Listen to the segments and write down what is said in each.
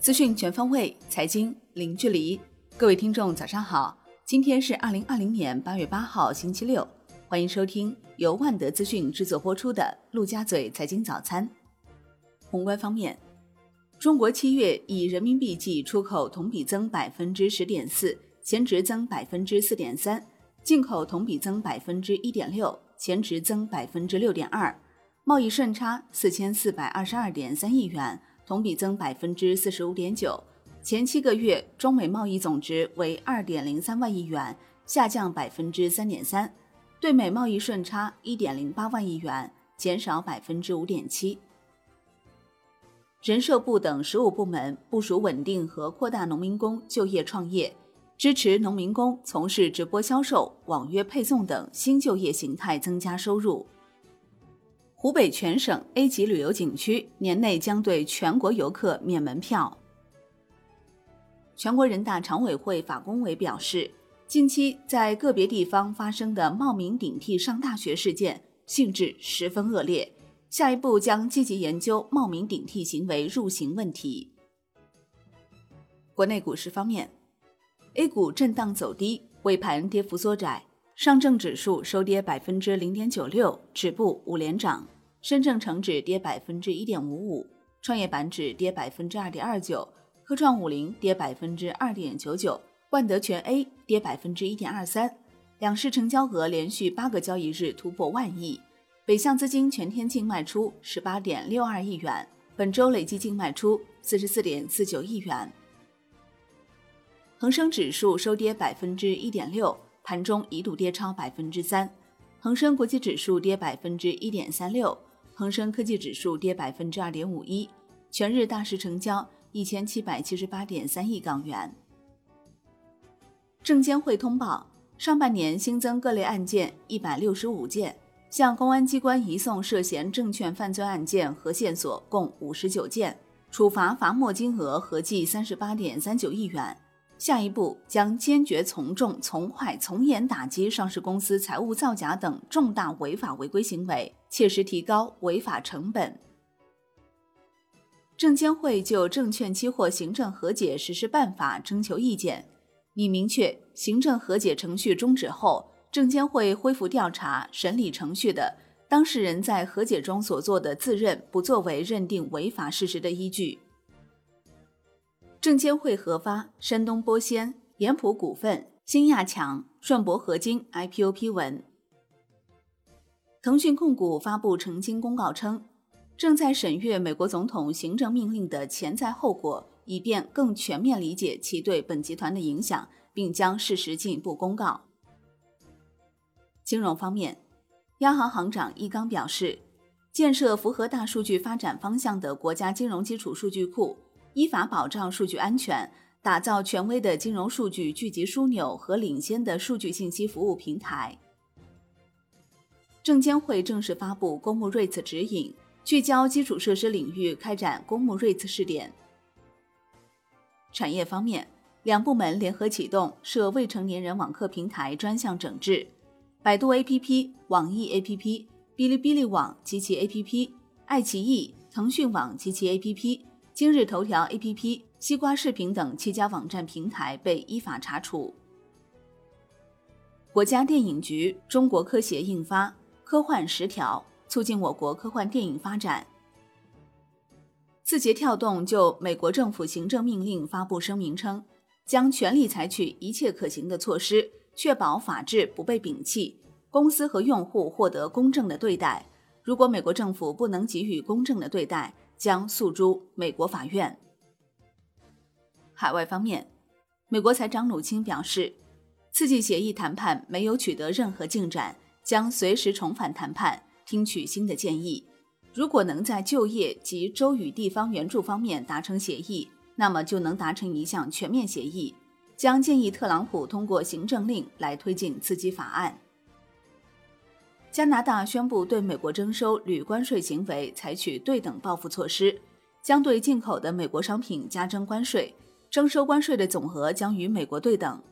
资讯全方位，财经零距离。各位听众，早上好！今天是二零二零年八月八号，星期六。欢迎收听由万德资讯制作播出的《陆家嘴财经早餐》。宏观方面，中国七月以人民币计出口同比增百分之十点四，前值增百分之四点三；进口同比增百分之一点六，前值增百分之六点二。贸易顺差四千四百二十二点三亿元。同比增百分之四十五点九，前七个月中美贸易总值为二点零三万亿元，下降百分之三点三，对美贸易顺差一点零八万亿元，减少百分之五点七。人社部等十五部门部署稳定和扩大农民工就业创业，支持农民工从事直播销售、网约配送等新就业形态增加收入。湖北全省 A 级旅游景区年内将对全国游客免门票。全国人大常委会法工委表示，近期在个别地方发生的冒名顶替上大学事件性质十分恶劣，下一步将积极研究冒名顶替行为入刑问题。国内股市方面，A 股震荡走低，尾盘跌幅缩窄。上证指数收跌百分之零点九六，止步五连涨；深证成指跌百分之一点五五，创业板指跌百分之二点二九，科创五零跌百分之二点九九，万德全 A 跌百分之一点二三。两市成交额连续八个交易日突破万亿，北向资金全天净卖出十八点六二亿元，本周累计净卖出四十四点四九亿元。恒生指数收跌百分之一点六。盘中一度跌超百分之三，恒生国际指数跌百分之一点三六，恒生科技指数跌百分之二点五一。全日大市成交一千七百七十八点三亿港元。证监会通报，上半年新增各类案件一百六十五件，向公安机关移送涉嫌证券犯罪案件和线索共五十九件，处罚罚没金额合计三十八点三九亿元。下一步将坚决从重、从快、从严打击上市公司财务造假等重大违法违规行为，切实提高违法成本。证监会就证券期货行政和解实施办法征求意见，拟明确行政和解程序终止后，证监会恢复调查审理程序的当事人在和解中所做的自认不作为认定违法事实的依据。证监会核发山东玻纤、盐普股份、新亚强、顺铂合金 IPO 批文。腾讯控股发布澄清公告称，正在审阅美国总统行政命令的潜在后果，以便更全面理解其对本集团的影响，并将适时进一步公告。金融方面，央行行长易纲表示，建设符合大数据发展方向的国家金融基础数据库。依法保障数据安全，打造权威的金融数据聚集枢纽和领先的数据信息服务平台。证监会正式发布公募 REITs 指引，聚焦基础设施领域开展公募 REITs 试点。产业方面，两部门联合启动涉未成年人网课平台专项整治，百度 APP、网易 APP、哔哩哔哩网及其 APP、爱奇艺、腾讯网及其 APP。今日头条 APP、西瓜视频等七家网站平台被依法查处。国家电影局、中国科协印发《科幻十条》，促进我国科幻电影发展。字节跳动就美国政府行政命令发布声明称，将全力采取一切可行的措施，确保法治不被摒弃，公司和用户获得公正的对待。如果美国政府不能给予公正的对待，将诉诸美国法院。海外方面，美国财长努钦表示，刺激协议谈判没有取得任何进展，将随时重返谈判，听取新的建议。如果能在就业及州与地方援助方面达成协议，那么就能达成一项全面协议。将建议特朗普通过行政令来推进刺激法案。加拿大宣布对美国征收铝关税行为采取对等报复措施，将对进口的美国商品加征关税，征收关税的总额将与美国对等。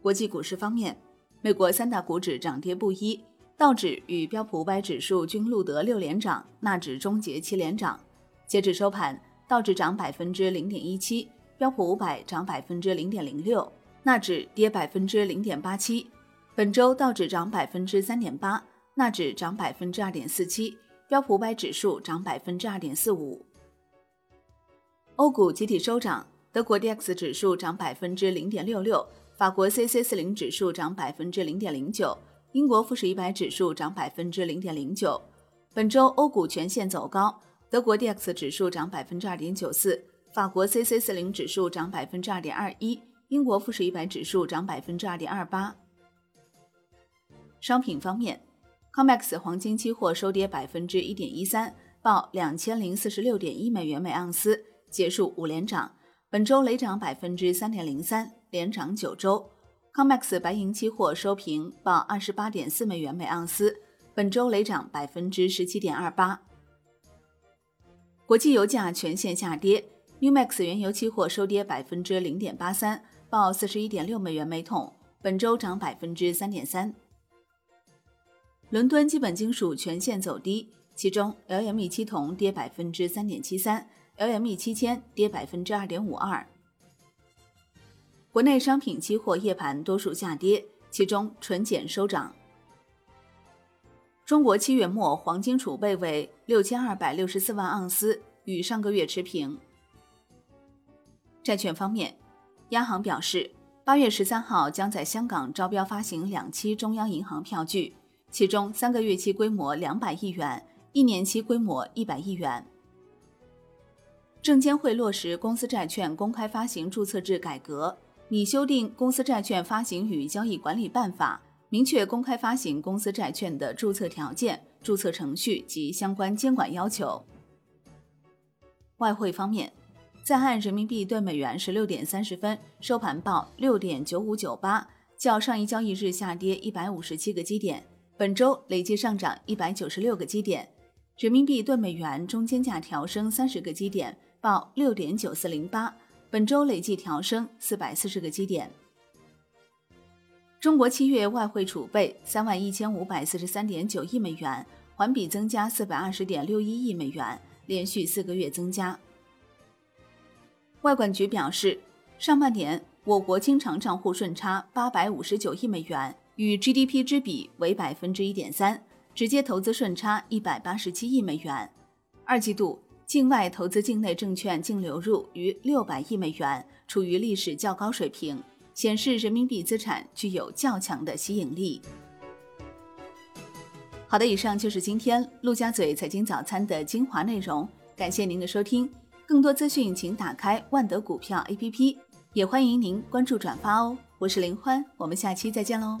国际股市方面，美国三大股指涨跌不一，道指与标普五百指数均录得六连涨，纳指终结七连涨。截至收盘，道指涨百分之零点一七，标普五百涨百分之零点零六，纳指跌百分之零点八七。本周道指涨百分之三点八，纳指涨百分之二点四七，标普五百指数涨百分之二点四五。欧股集体收涨，德国 D X 指数涨百分之零点六六，法国 C C 四零指数涨百分之零点零九，英国富时一百指数涨百分之零点零九。本周欧股全线走高，德国 D X 指数涨百分之二点九四，法国 C C 四零指数涨百分之二点二一，英国富时一百指数涨百分之二点二八。商品方面，COMEX 黄金期货收跌百分之一点一三，报两千零四十六点一美元每盎司。结束五连涨，本周累涨百分之三点零三，连涨九周。COMEX 白银期货收平，报二十八点四美元每盎司，本周累涨百分之十七点二八。国际油价全线下跌，NEWMAX 原油期货收跌百分之零点八三，报四十一点六美元每桶，本周涨百分之三点三。伦敦基本金属全线走低，其中 LME 七铜跌百分之三点七三。LME 七千跌百分之二点五二。国内商品期货夜盘多数下跌，其中纯碱收涨。中国七月末黄金储备为六千二百六十四万盎司，与上个月持平。债券方面，央行表示，八月十三号将在香港招标发行两期中央银行票据，其中三个月期规模两百亿元，一年期规模一百亿元。证监会落实公司债券公开发行注册制改革，拟修订《公司债券发行与交易管理办法》，明确公开发行公司债券的注册条件、注册程序及相关监管要求。外汇方面，在岸人民币兑美元十六点三十分收盘报六点九五九八，较上一交易日下跌一百五十七个基点，本周累计上涨一百九十六个基点。人民币兑美元中间价调升三十个基点。报六点九四零八，本周累计调升四百四十个基点。中国七月外汇储备三万一千五百四十三点九亿美元，环比增加四百二十点六一亿美元，连续四个月增加。外管局表示，上半年我国经常账户顺差八百五十九亿美元，与 GDP 之比为百分之一点三，直接投资顺差一百八十七亿美元。二季度。境外投资境内证券净流入逾六百亿美元，处于历史较高水平，显示人民币资产具有较强的吸引力。好的，以上就是今天陆家嘴财经早餐的精华内容，感谢您的收听。更多资讯请打开万德股票 APP，也欢迎您关注转发哦。我是林欢，我们下期再见喽。